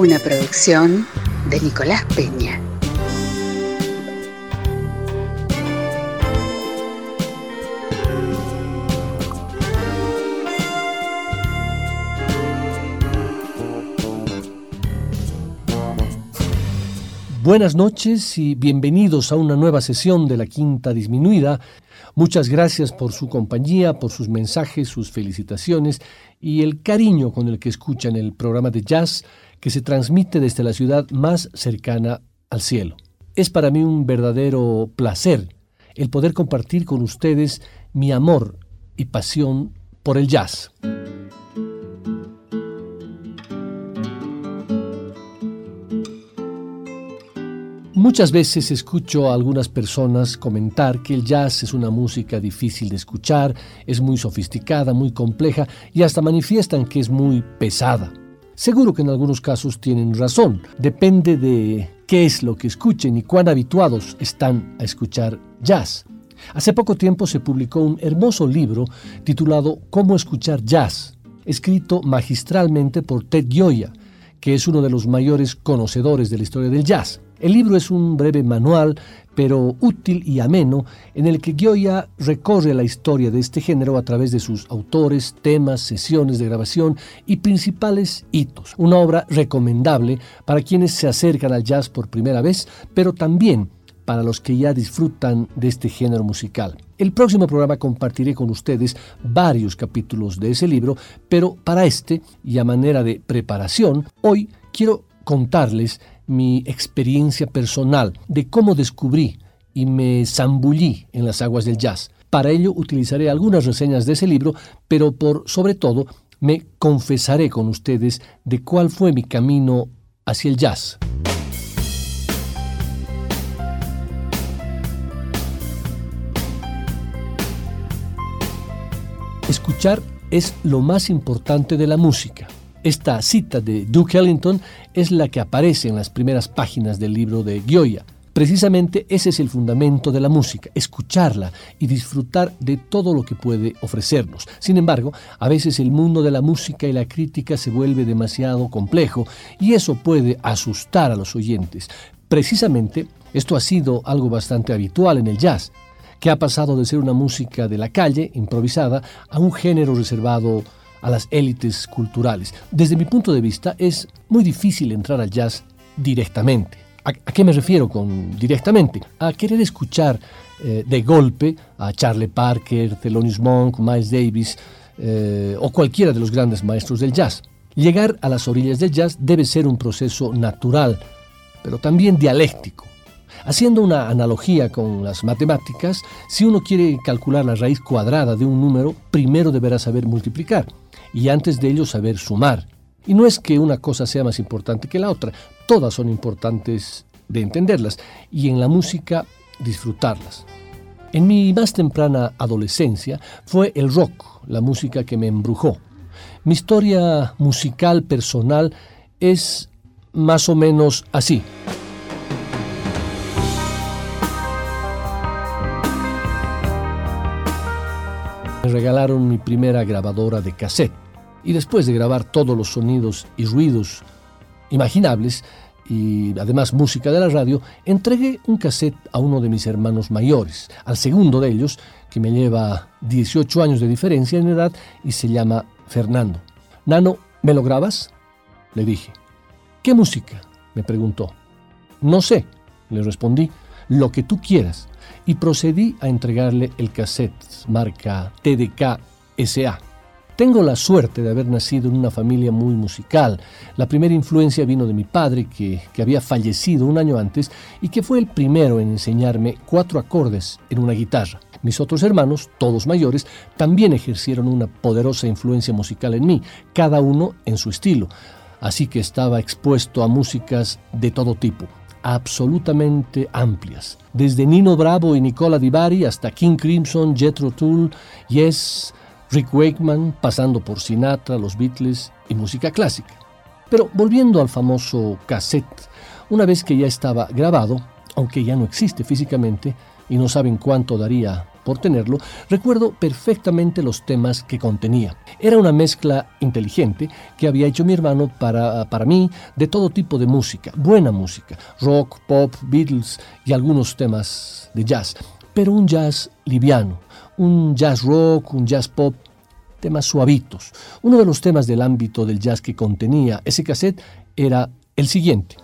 Una producción de Nicolás Peña. Buenas noches y bienvenidos a una nueva sesión de la Quinta Disminuida. Muchas gracias por su compañía, por sus mensajes, sus felicitaciones y el cariño con el que escuchan el programa de jazz que se transmite desde la ciudad más cercana al cielo. Es para mí un verdadero placer el poder compartir con ustedes mi amor y pasión por el jazz. Muchas veces escucho a algunas personas comentar que el jazz es una música difícil de escuchar, es muy sofisticada, muy compleja y hasta manifiestan que es muy pesada. Seguro que en algunos casos tienen razón, depende de qué es lo que escuchen y cuán habituados están a escuchar jazz. Hace poco tiempo se publicó un hermoso libro titulado Cómo escuchar jazz, escrito magistralmente por Ted Gioia, que es uno de los mayores conocedores de la historia del jazz. El libro es un breve manual, pero útil y ameno, en el que Gioia recorre la historia de este género a través de sus autores, temas, sesiones de grabación y principales hitos. Una obra recomendable para quienes se acercan al jazz por primera vez, pero también para los que ya disfrutan de este género musical. El próximo programa compartiré con ustedes varios capítulos de ese libro, pero para este, y a manera de preparación, hoy quiero contarles mi experiencia personal de cómo descubrí y me zambullí en las aguas del jazz. Para ello utilizaré algunas reseñas de ese libro, pero por sobre todo me confesaré con ustedes de cuál fue mi camino hacia el jazz. Escuchar es lo más importante de la música. Esta cita de Duke Ellington es la que aparece en las primeras páginas del libro de Gioia. Precisamente ese es el fundamento de la música, escucharla y disfrutar de todo lo que puede ofrecernos. Sin embargo, a veces el mundo de la música y la crítica se vuelve demasiado complejo y eso puede asustar a los oyentes. Precisamente, esto ha sido algo bastante habitual en el jazz, que ha pasado de ser una música de la calle, improvisada, a un género reservado a las élites culturales. Desde mi punto de vista es muy difícil entrar al jazz directamente. ¿A, qué me refiero con directamente? A querer escuchar eh, de golpe a Charlie Parker, Thelonious Monk, Miles Davis eh, o cualquiera de los grandes maestros del jazz. Llegar a las orillas del jazz debe ser un proceso natural, pero también dialéctico. Haciendo una analogía con las matemáticas, si uno quiere calcular la raíz cuadrada de un número, primero deberá saber multiplicar y antes de ello saber sumar. Y no es que una cosa sea más importante que la otra, todas son importantes de entenderlas y en la música disfrutarlas. En mi más temprana adolescencia fue el rock la música que me embrujó. Mi historia musical personal es más o menos así. Regalaron mi primera grabadora de cassette y después de grabar todos los sonidos y ruidos imaginables y además música de la radio, entregué un cassette a uno de mis hermanos mayores, al segundo de ellos, que me lleva 18 años de diferencia en edad y se llama Fernando. Nano, ¿me lo grabas? Le dije. ¿Qué música? me preguntó. No sé, le respondí, lo que tú quieras y procedí a entregarle el cassette marca TDK SA. Tengo la suerte de haber nacido en una familia muy musical. La primera influencia vino de mi padre, que, que, había fallecido un año antes y que fue el primero en enseñarme cuatro acordes en una guitarra. Mis otros hermanos, todos mayores, también ejercieron una poderosa influencia musical en mí, cada uno en su estilo. así que estaba expuesto a músicas de todo tipo, absolutamente amplias, desde Nino Bravo y Nicola Di Bari hasta King Crimson, Jethro Tull, Yes, Rick Wakeman, pasando por Sinatra, los Beatles y música clásica. Pero volviendo al famoso cassette, una vez que ya estaba grabado, aunque ya no existe físicamente y no saben cuánto daría por tenerlo, recuerdo perfectamente los temas que contenía. Era una mezcla inteligente que había hecho mi hermano para, para mí de todo tipo de música, buena música, rock, pop, Beatles y algunos temas de jazz, pero un jazz liviano, un jazz rock, un jazz pop, temas suavitos. Uno de los temas del ámbito del jazz que contenía ese cassette era el siguiente.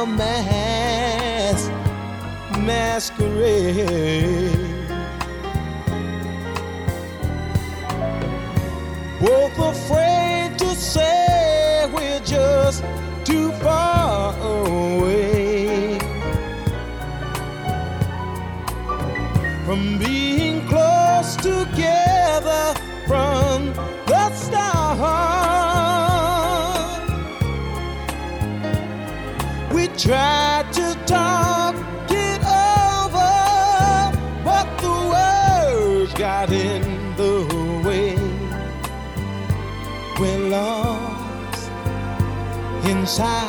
A mass masquerade. Both afraid Tried to talk it over, but the words got in the way. We're lost inside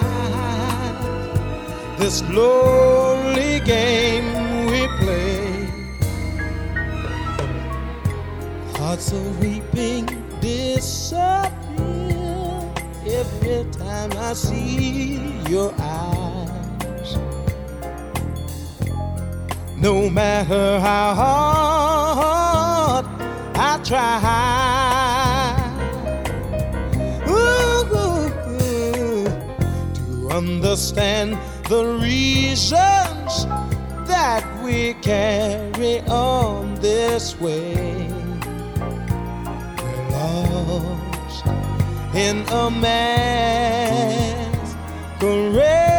this lonely game we play. Hearts are weeping disappear every time I see No matter how hard I try ooh, to understand the reasons that we carry on this way. We're lost in a. Oh,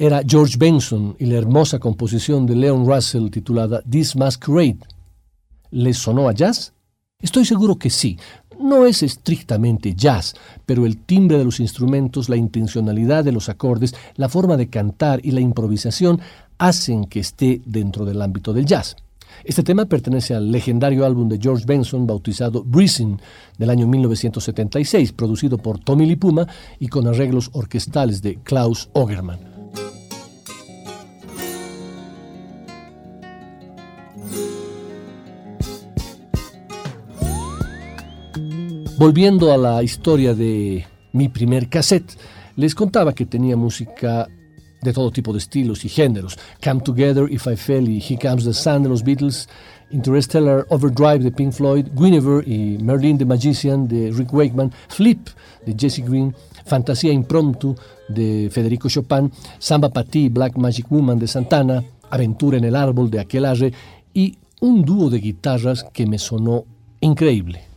Era George Benson y la hermosa composición de Leon Russell titulada This Masquerade. ¿Les sonó a jazz? Estoy seguro que sí. No es estrictamente jazz, pero el timbre de los instrumentos, la intencionalidad de los acordes, la forma de cantar y la improvisación hacen que esté dentro del ámbito del jazz. Este tema pertenece al legendario álbum de George Benson bautizado Breezing del año 1976, producido por Tommy Lipuma y con arreglos orquestales de Klaus Ogerman. Volviendo a la historia de mi primer cassette, les contaba que tenía música de todo tipo de estilos y géneros. Come Together, If I Fell y Here Comes the Sun de los Beatles, Interstellar Overdrive de Pink Floyd, Guinevere y Merlin the Magician de Rick Wakeman, Flip de Jesse Green, Fantasía Impromptu de Federico Chopin, Samba Pati, Black Magic Woman de Santana, Aventura en el Árbol de Aquelarre y un dúo de guitarras que me sonó increíble.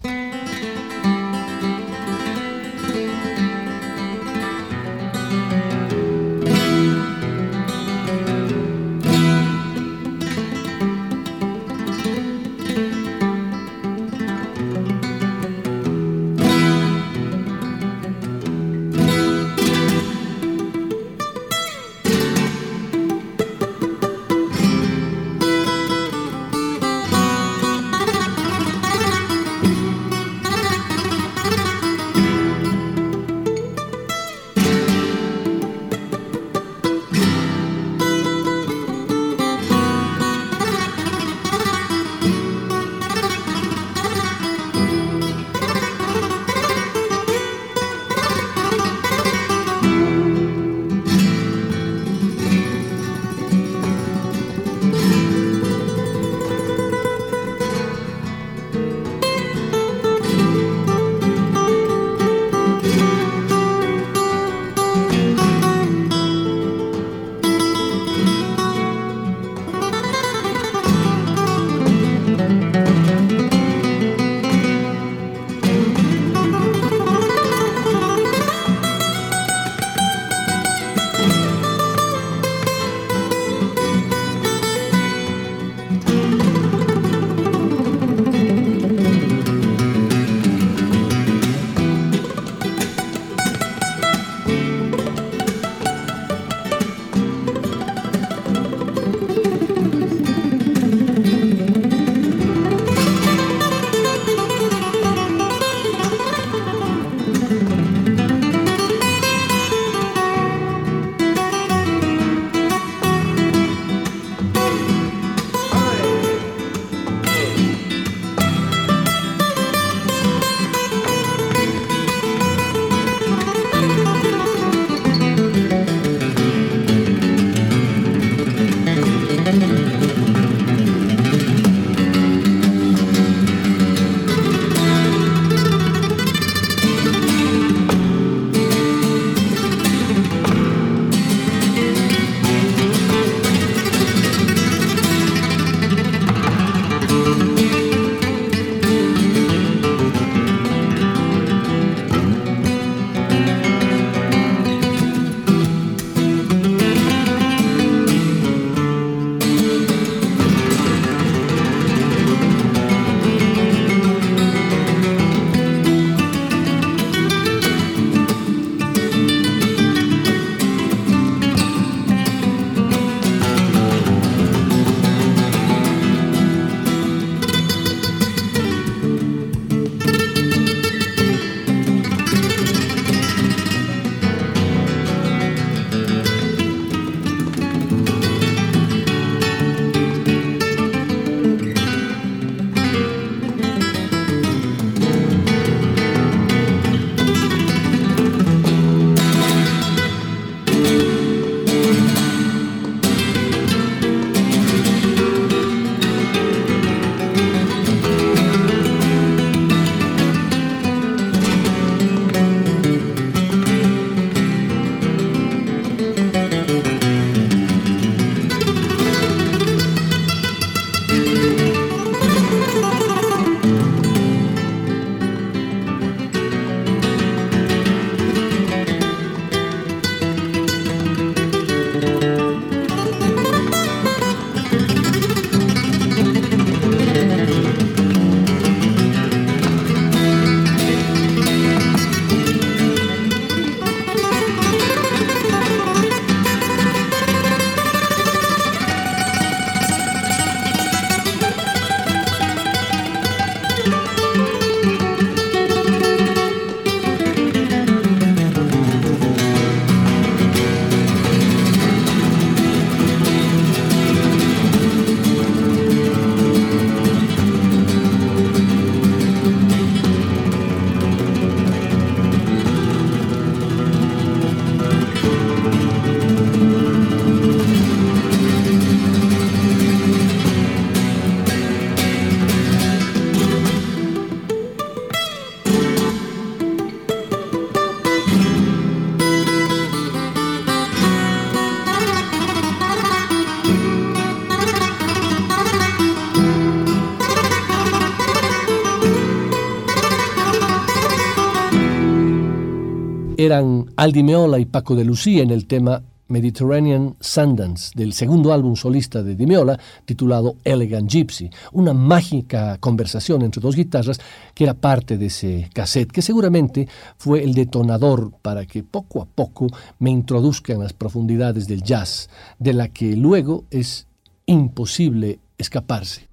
Aldi Meola y Paco de Lucía en el tema Mediterranean Sundance del segundo álbum solista de Dimeola titulado Elegant Gypsy, una mágica conversación entre dos guitarras que era parte de ese cassette que seguramente fue el detonador para que poco a poco me introduzca en las profundidades del jazz, de la que luego es imposible escaparse.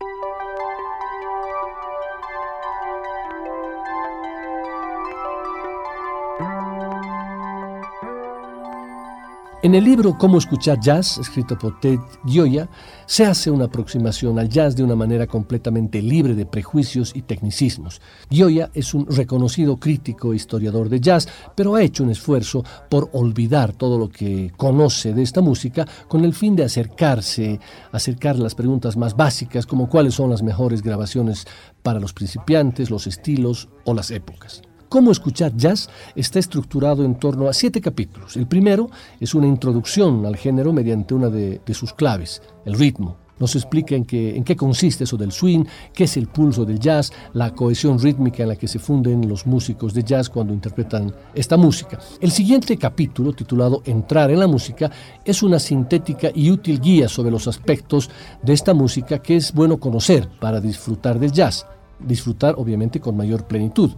En el libro Cómo escuchar jazz, escrito por Ted Gioia, se hace una aproximación al jazz de una manera completamente libre de prejuicios y tecnicismos. Gioia es un reconocido crítico e historiador de jazz, pero ha hecho un esfuerzo por olvidar todo lo que conoce de esta música con el fin de acercarse, acercar las preguntas más básicas como cuáles son las mejores grabaciones para los principiantes, los estilos o las épocas. Cómo escuchar jazz está estructurado en torno a siete capítulos. El primero es una introducción al género mediante una de, sus claves, el ritmo. Nos explica en qué, en qué consiste eso del swing, qué es el pulso del jazz, la cohesión rítmica en la que se funden los músicos de jazz cuando interpretan esta música. El siguiente capítulo, titulado Entrar en la música, es una sintética y útil guía sobre los aspectos de esta música que es bueno conocer para disfrutar del jazz disfrutar obviamente con mayor plenitud.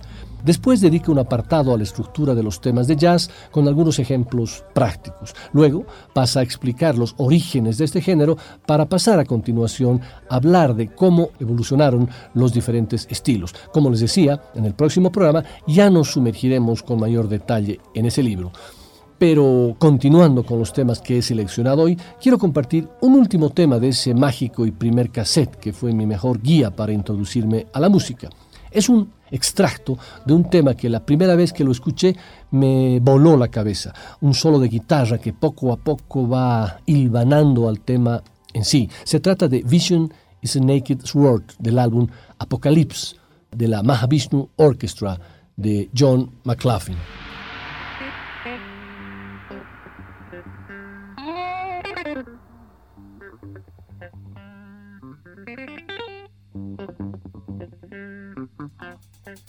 Después dedica un apartado a la estructura de los temas de jazz con algunos ejemplos prácticos. Luego pasa a explicar los orígenes de este género para pasar a continuación a hablar de cómo evolucionaron los diferentes estilos. Como les decía, en el próximo programa ya nos sumergiremos con mayor detalle en ese libro. Pero continuando con los temas que he seleccionado hoy, quiero compartir un último tema de ese mágico y primer cassette que fue mi mejor guía para introducirme a la música. Es un extracto de un tema que la primera vez que lo escuché me voló la cabeza, un solo de guitarra que poco a poco va hilvanando al tema en sí. Se trata de Vision is a Naked Sword del álbum Apocalypse de la Mahavishnu Orchestra de John McLaughlin.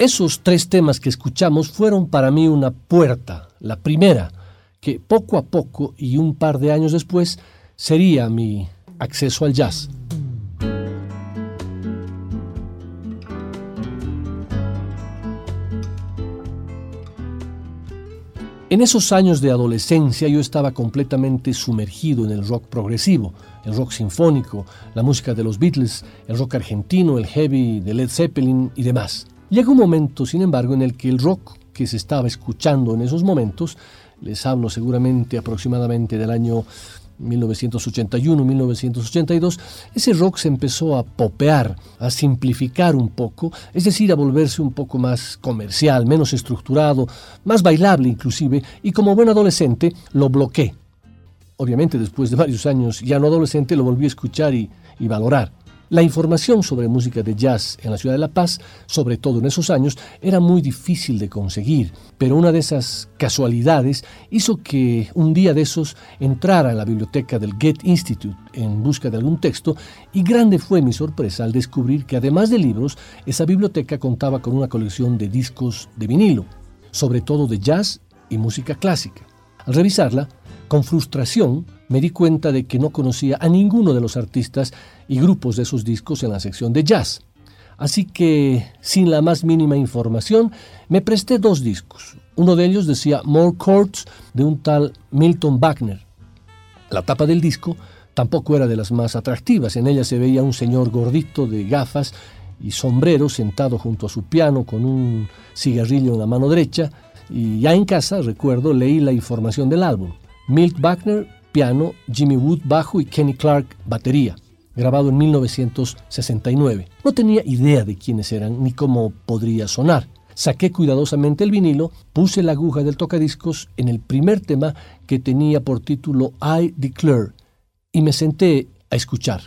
Esos tres temas que escuchamos fueron para mí una puerta, la primera, que poco a poco y un par de años después sería mi acceso al jazz. En esos años de adolescencia yo estaba completamente sumergido en el rock progresivo, el rock sinfónico, la música de los Beatles, el rock argentino, el heavy de Led Zeppelin y demás. Llega un momento, sin embargo, en el que el rock que se estaba escuchando en esos momentos, les hablo seguramente aproximadamente del año 1981-1982, ese rock se empezó a popear, a simplificar un poco, es decir, a volverse un poco más comercial, menos estructurado, más bailable inclusive, y como buen adolescente lo bloqueé. Obviamente después de varios años, ya no adolescente, lo volví a escuchar y, y valorar. La información sobre música de jazz en la ciudad de La Paz, sobre todo en esos años, era muy difícil de conseguir, pero una de esas casualidades hizo que un día de esos entrara a la biblioteca del Get Institute en busca de algún texto y grande fue mi sorpresa al descubrir que además de libros, esa biblioteca contaba con una colección de discos de vinilo, sobre todo de jazz y música clásica. Al revisarla, con frustración, me di cuenta de que no conocía a ninguno de los artistas y grupos de esos discos en la sección de jazz. Así que, sin la más mínima información, me presté dos discos. Uno de ellos decía More Chords de un tal Milton Wagner. La tapa del disco tampoco era de las más atractivas. En ella se veía un señor gordito de gafas y sombrero sentado junto a su piano con un cigarrillo en la mano derecha. Y ya en casa, recuerdo, leí la información del álbum. Milt Wagner, piano, Jimmy Wood, bajo y Kenny Clark, batería, grabado en 1969. No tenía idea de quiénes eran ni cómo podría sonar. Saqué cuidadosamente el vinilo, puse la aguja del tocadiscos en el primer tema que tenía por título I Declare y me senté a escuchar.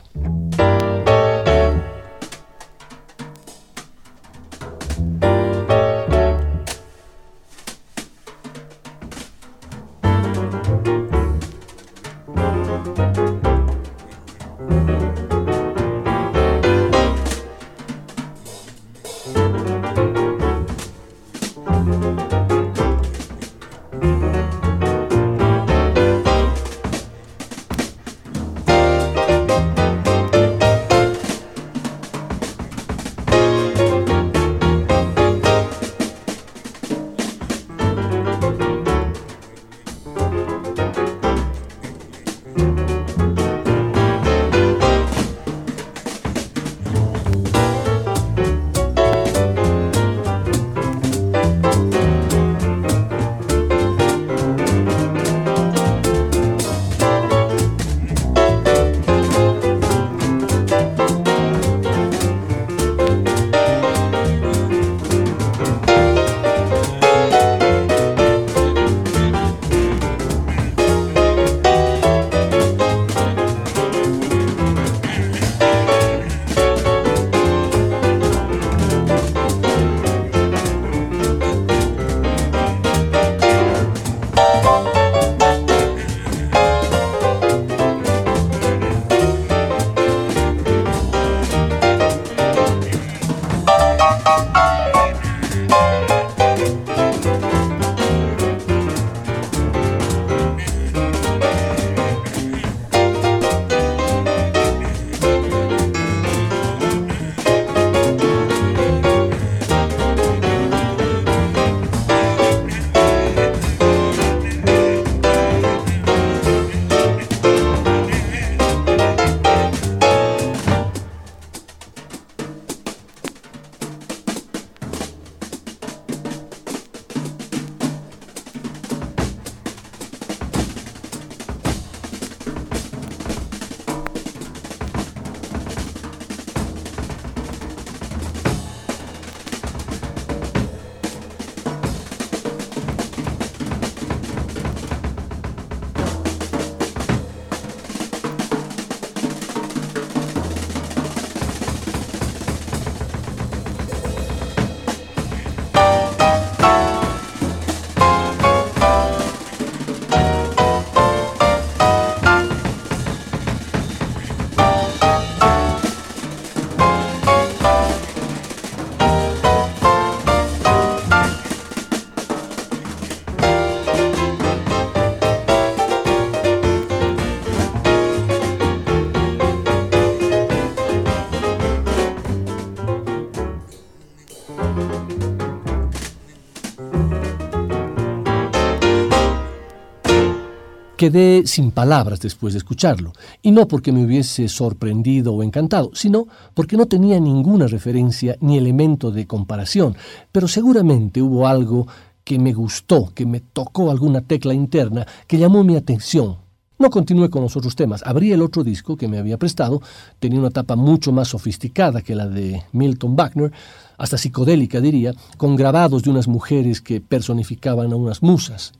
Quedé sin palabras después de escucharlo, y no porque me hubiese sorprendido o encantado, sino porque no tenía ninguna referencia ni elemento de comparación, pero seguramente hubo algo que me gustó, que me tocó alguna tecla interna, que llamó mi atención. No continué con los otros temas. Abrí el otro disco que me había prestado, tenía una tapa mucho más sofisticada que la de Milton Wagner, hasta psicodélica diría, con grabados de unas mujeres que personificaban a unas musas.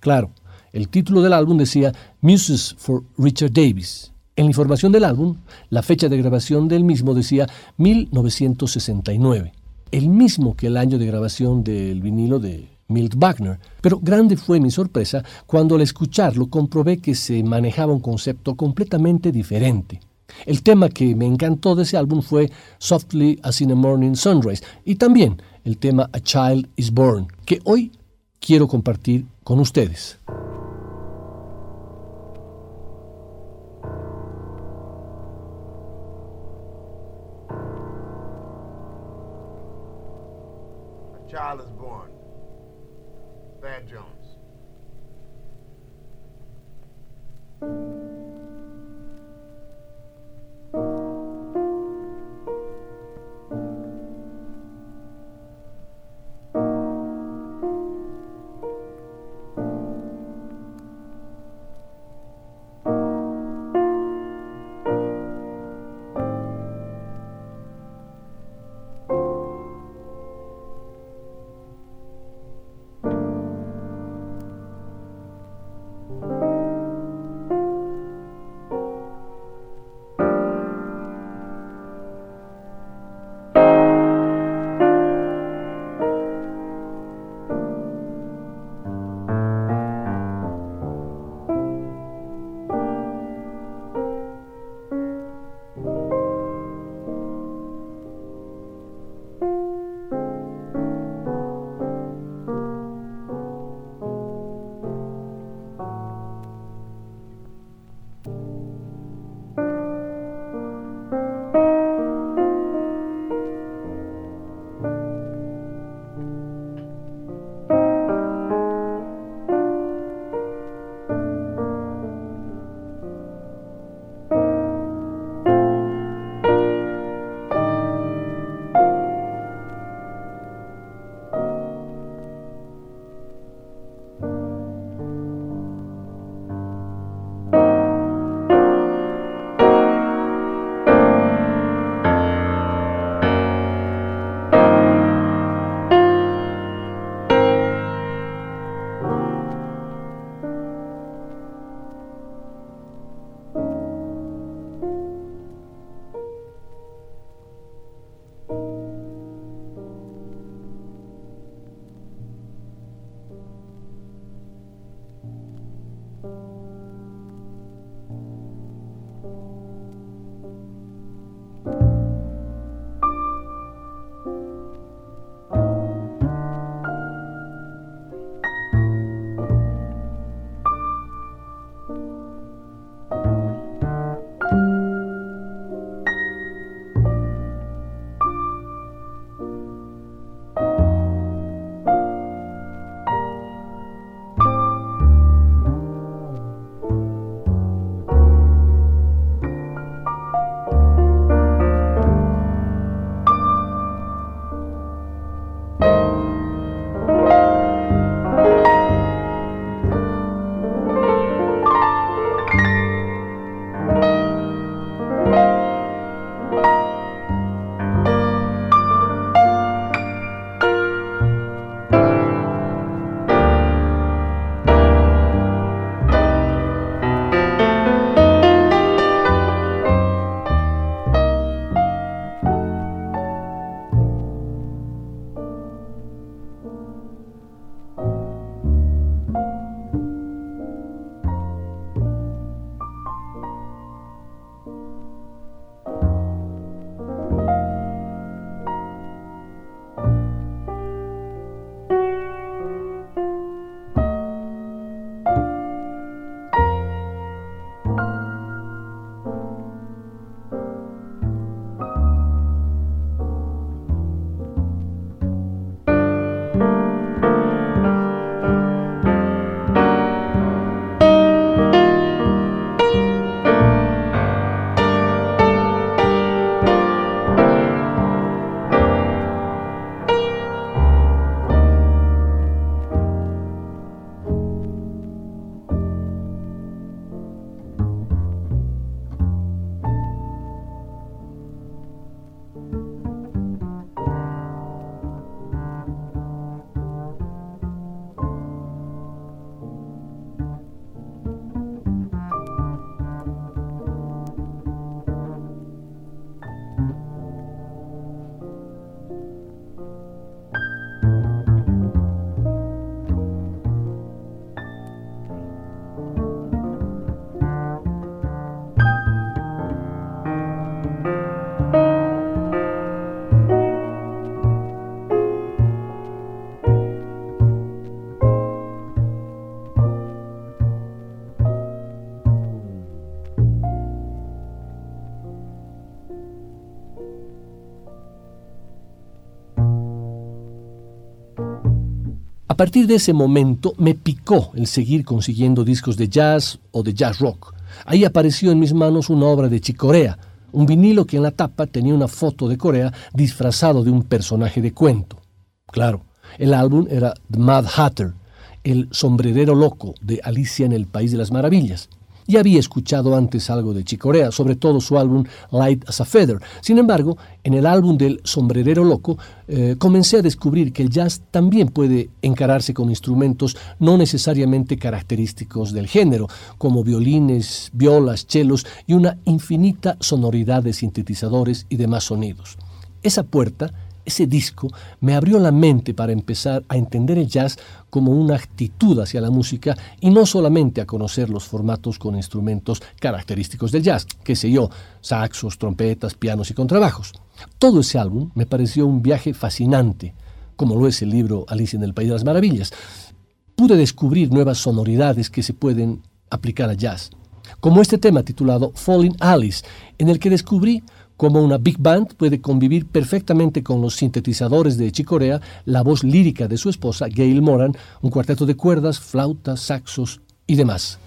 Claro, el título del álbum decía Muses for Richard Davis. En la información del álbum, la fecha de grabación del mismo decía 1969, el mismo que el año de grabación del vinilo de Milt Wagner. Pero grande fue mi sorpresa cuando al escucharlo comprobé que se manejaba un concepto completamente diferente. El tema que me encantó de ese álbum fue Softly as in a Morning Sunrise y también el tema A Child is Born, que hoy quiero compartir con ustedes. A partir de ese momento me picó el seguir consiguiendo discos de jazz o de jazz rock. Ahí apareció en mis manos una obra de Chicorea, un vinilo que en la tapa tenía una foto de Corea disfrazado de un personaje de cuento. Claro, el álbum era The Mad Hatter, el sombrerero loco de Alicia en el País de las Maravillas. Ya había escuchado antes algo de Chicorea, sobre todo su álbum Light as a Feather. Sin embargo, en el álbum del Sombrerero Loco eh, comencé a descubrir que el jazz también puede encararse con instrumentos no necesariamente característicos del género, como violines, violas, chelos y una infinita sonoridad de sintetizadores y demás sonidos. Esa puerta ese disco me abrió la mente para empezar a entender el jazz como una actitud hacia la música y no solamente a conocer los formatos con instrumentos característicos del jazz, qué sé yo, saxos, trompetas, pianos y contrabajos. Todo ese álbum me pareció un viaje fascinante, como lo es el libro Alicia en el País de las Maravillas. Pude descubrir nuevas sonoridades que se pueden aplicar al jazz, como este tema titulado Falling Alice, en el que descubrí como una big band puede convivir perfectamente con los sintetizadores de Chicorea, la voz lírica de su esposa, Gail Moran, un cuarteto de cuerdas, flautas, saxos y demás.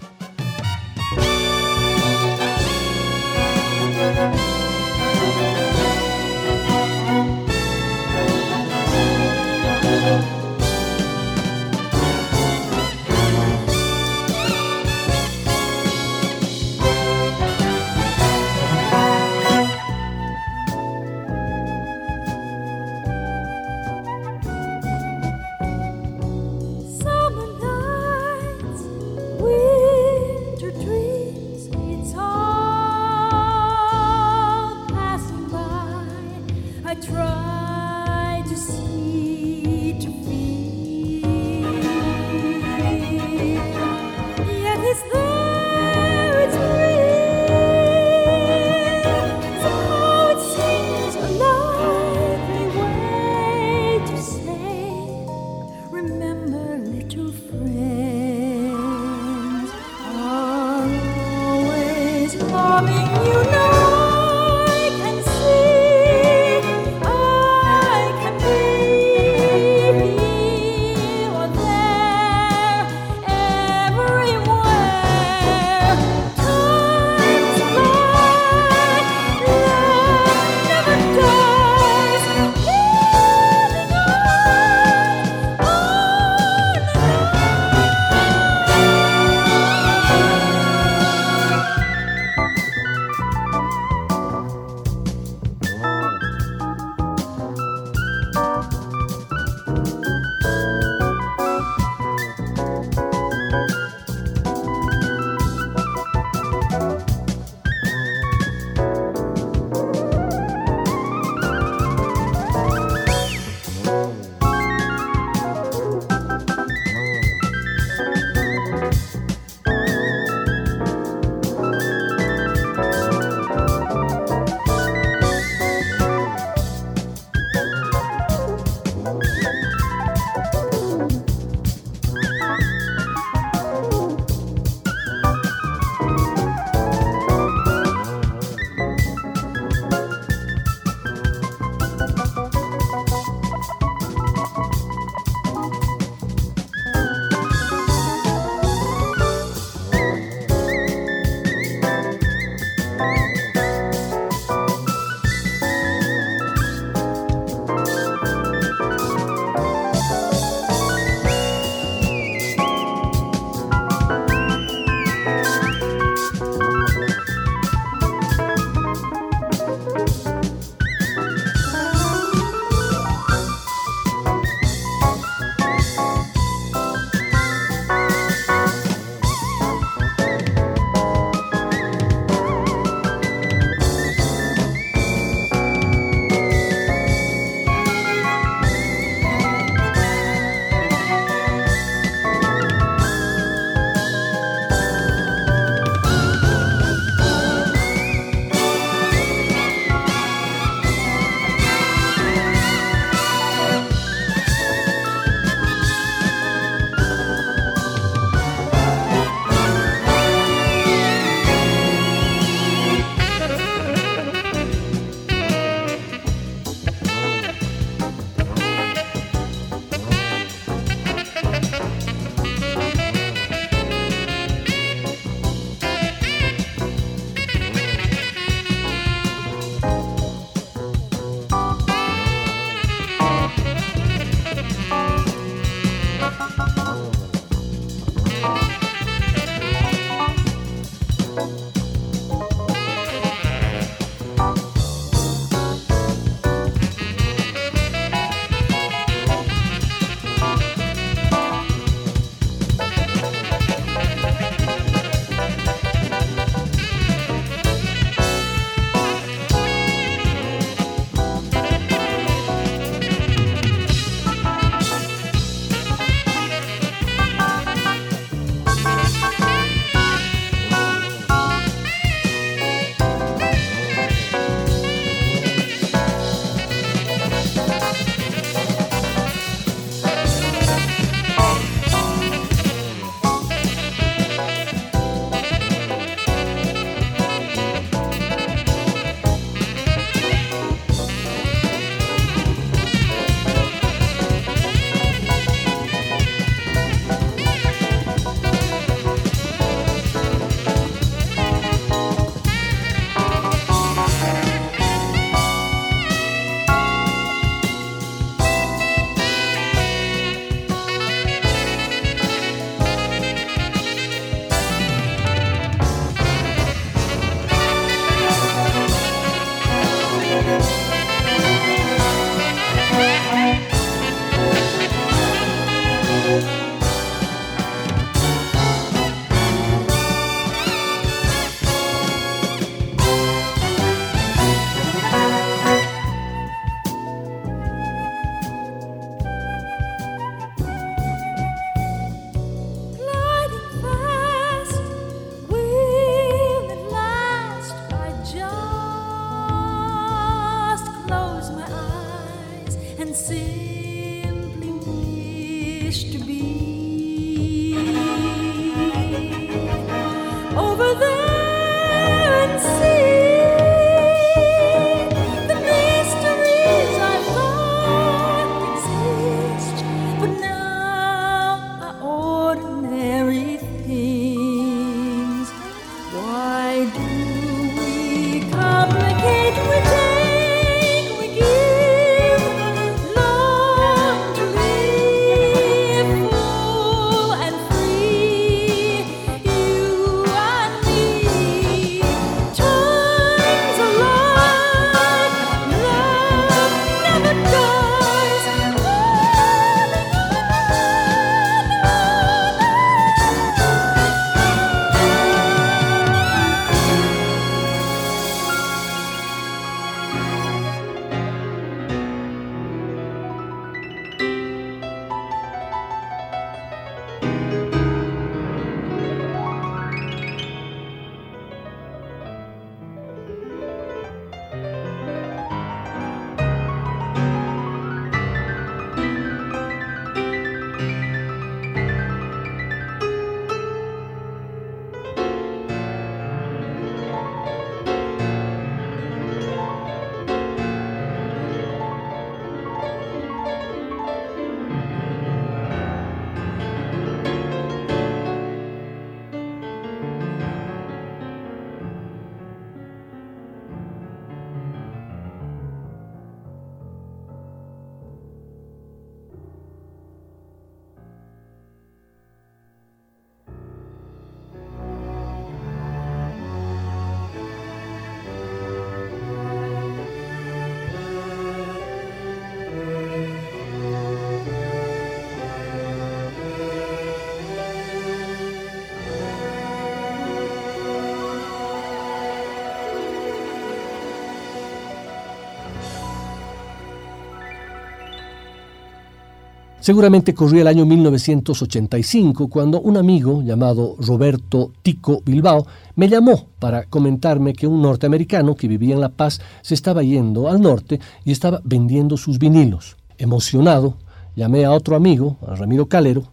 Seguramente corría el año 1985 cuando un amigo llamado Roberto Tico Bilbao me llamó para comentarme que un norteamericano que vivía en La Paz se estaba yendo al norte y estaba vendiendo sus vinilos. Emocionado, llamé a otro amigo, a Ramiro Calero,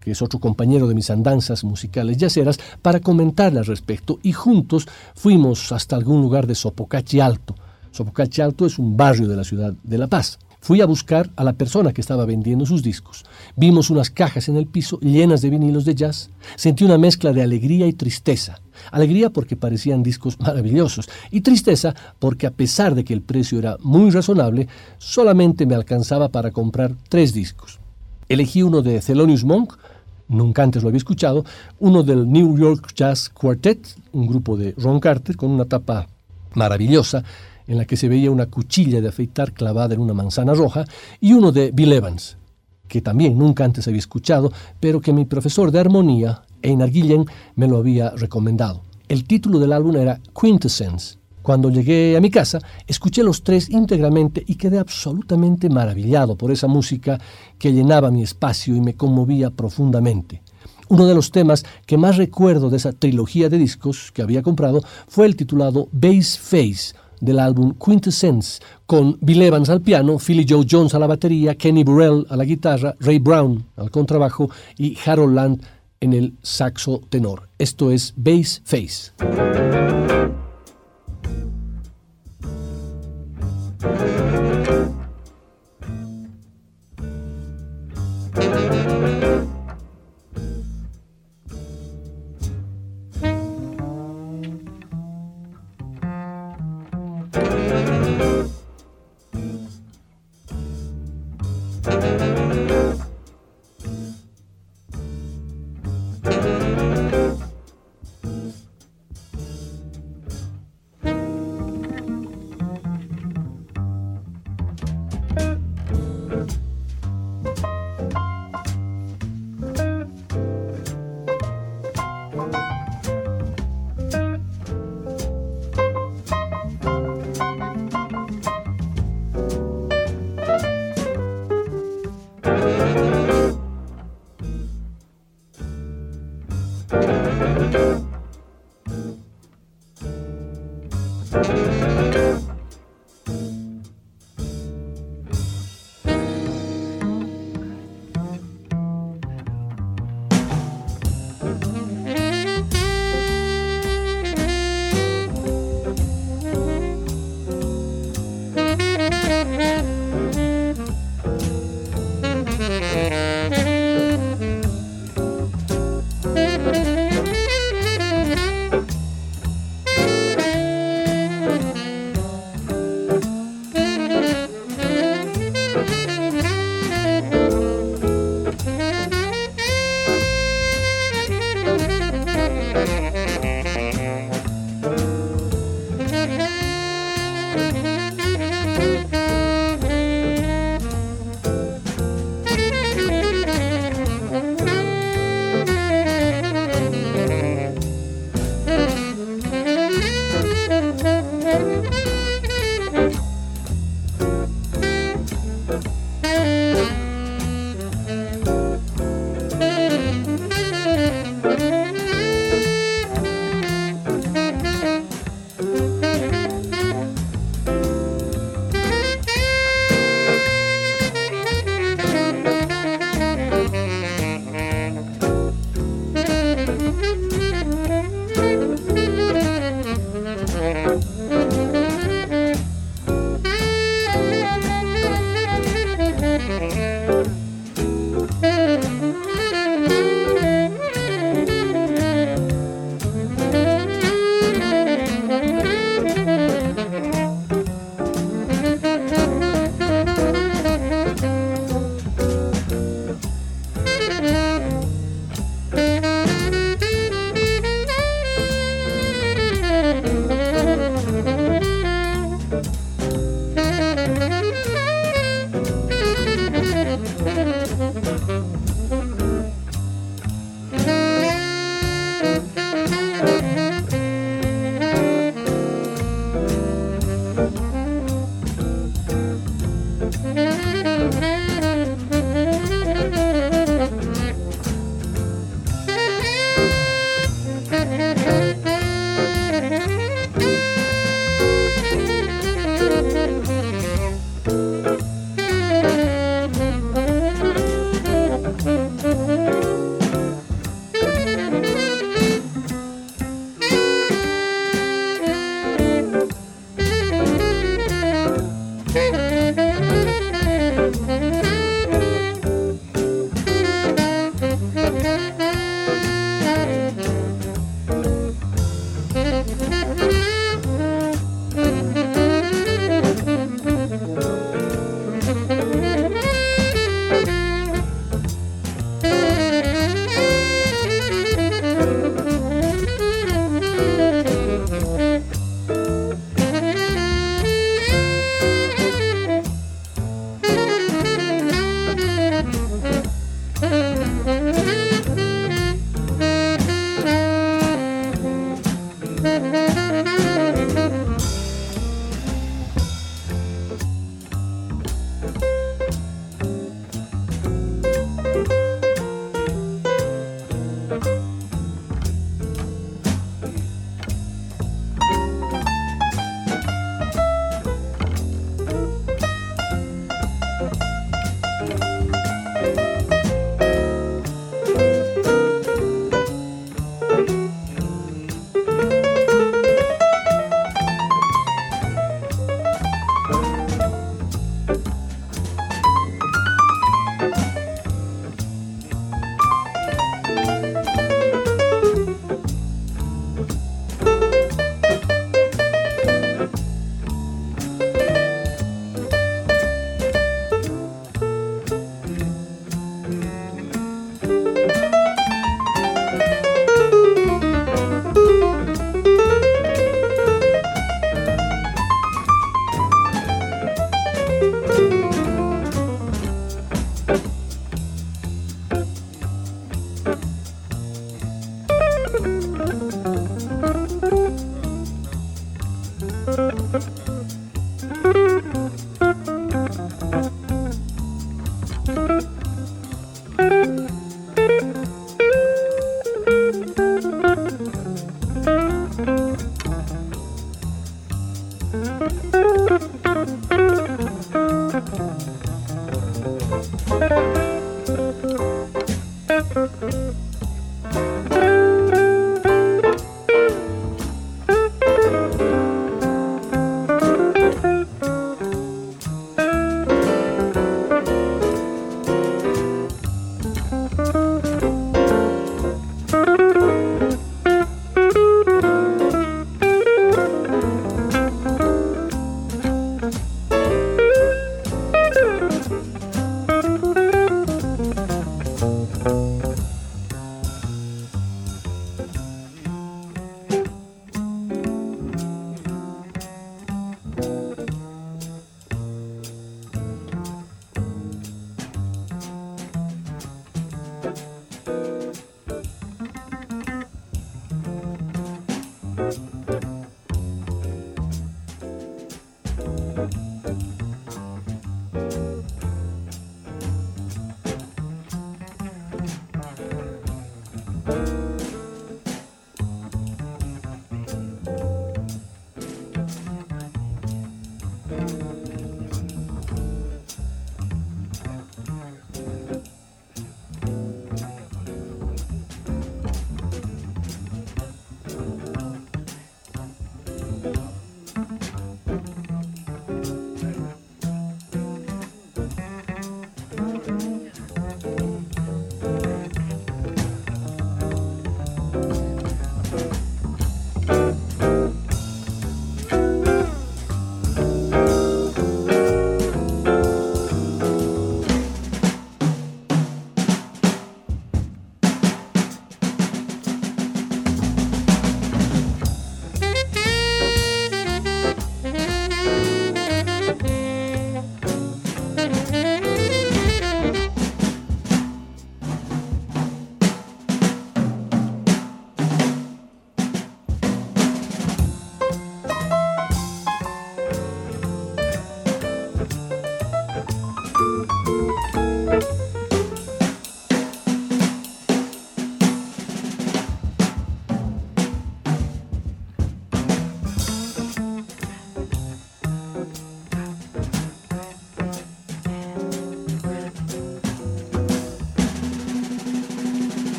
que es otro compañero de mis andanzas musicales yaceras, para comentarle al respecto y juntos fuimos hasta algún lugar de Sopocachi Alto. Sopocachi Alto es un barrio de la ciudad de La Paz. Fui a buscar a la persona que estaba vendiendo sus discos. Vimos unas cajas en el piso llenas de vinilos de jazz. Sentí una mezcla de alegría y tristeza. Alegría porque parecían discos maravillosos y tristeza porque a pesar de que el precio era muy razonable, solamente me alcanzaba para comprar tres discos. Elegí uno de Thelonious Monk, nunca antes lo había escuchado, uno del New York Jazz Quartet, un grupo de Ron Carter con una tapa maravillosa en la que se veía una cuchilla de afeitar clavada en una manzana roja, y uno de Bill Evans, que también nunca antes había escuchado, pero que mi profesor de armonía, Einar Guillen, me lo había recomendado. El título del álbum era Quintessence. Cuando llegué a mi casa, escuché los tres íntegramente y quedé absolutamente maravillado por esa música que llenaba mi espacio y me conmovía profundamente. Uno de los temas que más recuerdo de esa trilogía de discos que había comprado fue el titulado Bass Face, del álbum Quintessence, con Bill Evans al piano, Philly Joe Jones a la batería, Kenny Burrell a la guitarra, Ray Brown al contrabajo y Harold Land en el saxo tenor. Esto es Bass Face.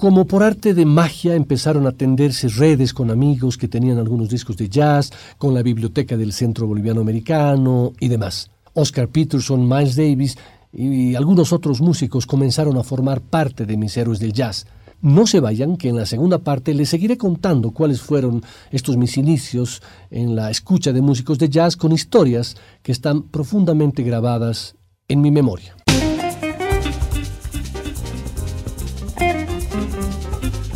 Como por arte de magia empezaron a tenderse redes con amigos que tenían algunos discos de jazz, con la biblioteca del Centro Boliviano Americano y demás. Oscar Peterson, Miles Davis y algunos otros músicos comenzaron a formar parte de mis héroes del jazz. No se vayan, que en la segunda parte les seguiré contando cuáles fueron estos mis inicios en la escucha de músicos de jazz con historias que están profundamente grabadas en mi memoria.